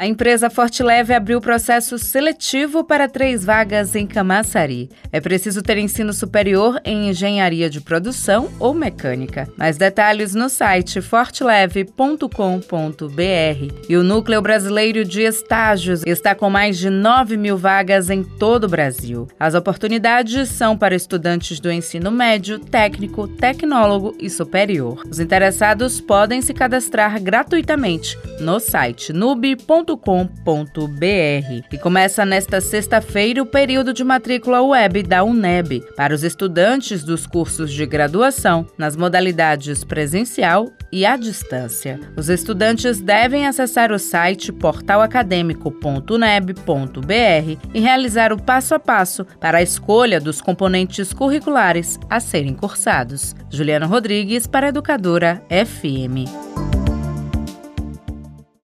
A empresa Forteleve abriu processo seletivo para três vagas em Camaçari. É preciso ter ensino superior em engenharia de produção ou mecânica. Mais detalhes no site forteleve.com.br. E o Núcleo Brasileiro de Estágios está com mais de 9 mil vagas em todo o Brasil. As oportunidades são para estudantes do ensino médio, técnico, tecnólogo e superior. Os interessados podem se cadastrar gratuitamente no site nub.com e começa nesta sexta-feira o período de matrícula web da UNEB para os estudantes dos cursos de graduação nas modalidades presencial e à distância. Os estudantes devem acessar o site portalacadêmico.uneb.br e realizar o passo a passo para a escolha dos componentes curriculares a serem cursados. Juliana Rodrigues para Educadora FM.